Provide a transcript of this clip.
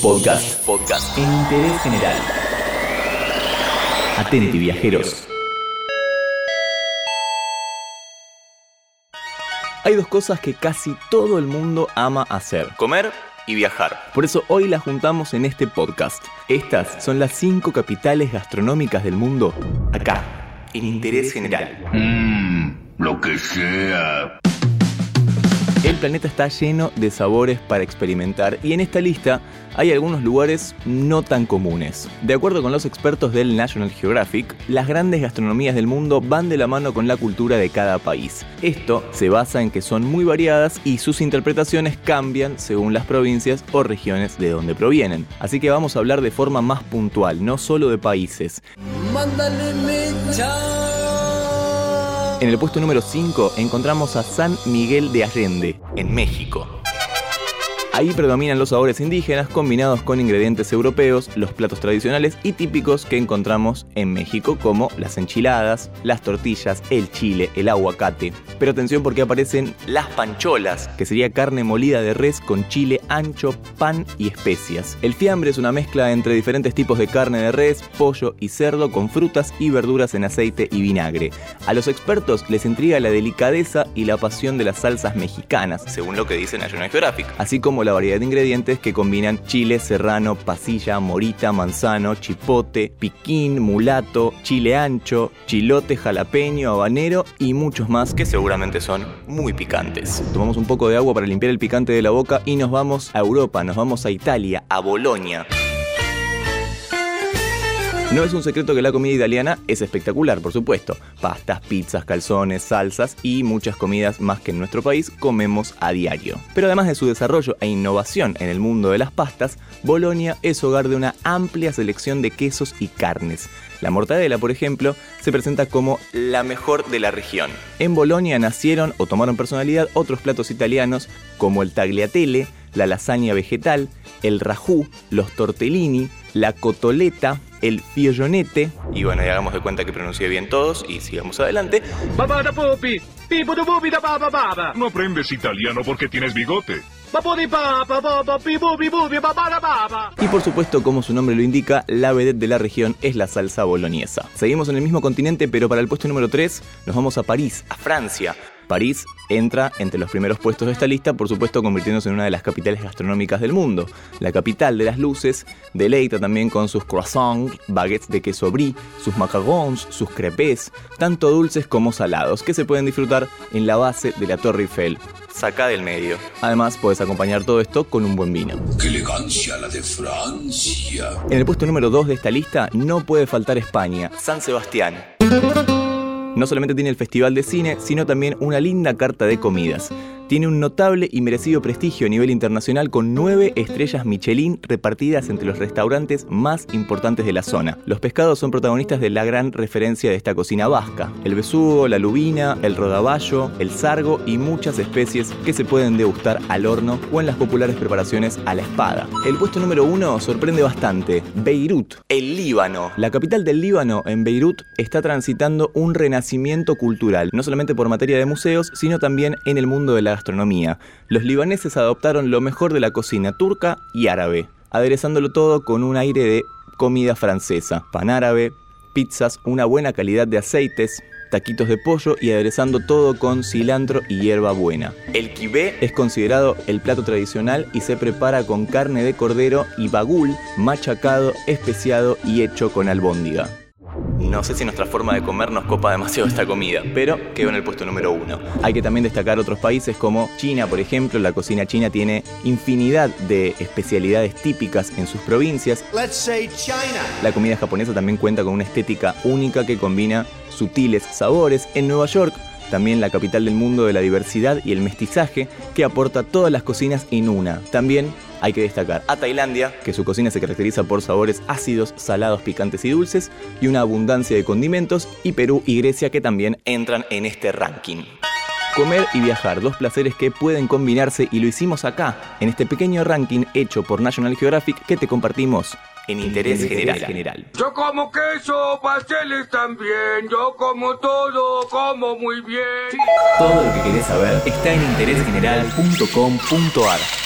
Podcast. Podcast. En interés general. Atenti, viajeros. Hay dos cosas que casi todo el mundo ama hacer. Comer y viajar. Por eso hoy las juntamos en este podcast. Estas son las cinco capitales gastronómicas del mundo. Acá, en interés general. Mmm, lo que sea. Planeta está lleno de sabores para experimentar y en esta lista hay algunos lugares no tan comunes. De acuerdo con los expertos del National Geographic, las grandes gastronomías del mundo van de la mano con la cultura de cada país. Esto se basa en que son muy variadas y sus interpretaciones cambian según las provincias o regiones de donde provienen. Así que vamos a hablar de forma más puntual, no solo de países. En el puesto número 5 encontramos a San Miguel de Allende, en México. Ahí predominan los sabores indígenas combinados con ingredientes europeos, los platos tradicionales y típicos que encontramos en México como las enchiladas, las tortillas, el chile, el aguacate. Pero atención porque aparecen las pancholas, que sería carne molida de res con chile ancho, pan y especias. El fiambre es una mezcla entre diferentes tipos de carne de res, pollo y cerdo con frutas y verduras en aceite y vinagre. A los expertos les intriga la delicadeza y la pasión de las salsas mexicanas, según lo que dice National Geographic, así como la variedad de ingredientes que combinan chile serrano, pasilla, morita, manzano, chipote, piquín, mulato, chile ancho, chilote, jalapeño, habanero y muchos más que seguramente son muy picantes. Tomamos un poco de agua para limpiar el picante de la boca y nos vamos a Europa, nos vamos a Italia, a Bolonia. No es un secreto que la comida italiana es espectacular, por supuesto. Pastas, pizzas, calzones, salsas y muchas comidas más que en nuestro país comemos a diario. Pero además de su desarrollo e innovación en el mundo de las pastas, Bolonia es hogar de una amplia selección de quesos y carnes. La mortadela, por ejemplo, se presenta como la mejor de la región. En Bolonia nacieron o tomaron personalidad otros platos italianos como el tagliatelle, la lasaña vegetal, el rajú, los tortellini, la cotoleta, el fiollonete. Y bueno, y hagamos de cuenta que pronuncié bien todos y sigamos adelante. No aprendes italiano porque tienes bigote. Y por supuesto, como su nombre lo indica, la vedette de la región es la salsa boloñesa. Seguimos en el mismo continente, pero para el puesto número 3 nos vamos a París, a Francia. París entra entre los primeros puestos de esta lista, por supuesto convirtiéndose en una de las capitales gastronómicas del mundo. La capital de las luces deleita también con sus croissants, baguettes de queso brie, sus macarons, sus crepes, tanto dulces como salados, que se pueden disfrutar en la base de la Torre Eiffel. Saca del medio. Además, puedes acompañar todo esto con un buen vino. ¡Qué elegancia la de Francia! En el puesto número 2 de esta lista no puede faltar España, San Sebastián. No solamente tiene el Festival de Cine, sino también una linda carta de comidas. Tiene un notable y merecido prestigio a nivel internacional con nueve estrellas Michelin repartidas entre los restaurantes más importantes de la zona. Los pescados son protagonistas de la gran referencia de esta cocina vasca. El besugo, la lubina, el rodaballo, el sargo y muchas especies que se pueden degustar al horno o en las populares preparaciones a la espada. El puesto número uno sorprende bastante. Beirut, el Líbano. La capital del Líbano, en Beirut, está transitando un renacimiento cultural, no solamente por materia de museos, sino también en el mundo de la gastronomía. Los libaneses adoptaron lo mejor de la cocina turca y árabe, aderezándolo todo con un aire de comida francesa, pan árabe, pizzas, una buena calidad de aceites, taquitos de pollo y aderezando todo con cilantro y hierba buena. El kibé es considerado el plato tradicional y se prepara con carne de cordero y bagul machacado, especiado y hecho con albóndiga. No sé si nuestra forma de comer nos copa demasiado esta comida, pero quedó en el puesto número uno. Hay que también destacar otros países como China, por ejemplo. La cocina china tiene infinidad de especialidades típicas en sus provincias. La comida japonesa también cuenta con una estética única que combina sutiles sabores. En Nueva York también la capital del mundo de la diversidad y el mestizaje, que aporta todas las cocinas en una. También hay que destacar a Tailandia, que su cocina se caracteriza por sabores ácidos, salados, picantes y dulces, y una abundancia de condimentos, y Perú y Grecia que también entran en este ranking. Comer y viajar, dos placeres que pueden combinarse y lo hicimos acá, en este pequeño ranking hecho por National Geographic que te compartimos en interés general. general. Yo como queso, pasteles también. Yo como todo, como muy bien. Todo lo que querés saber está en interésgeneral.com.ar.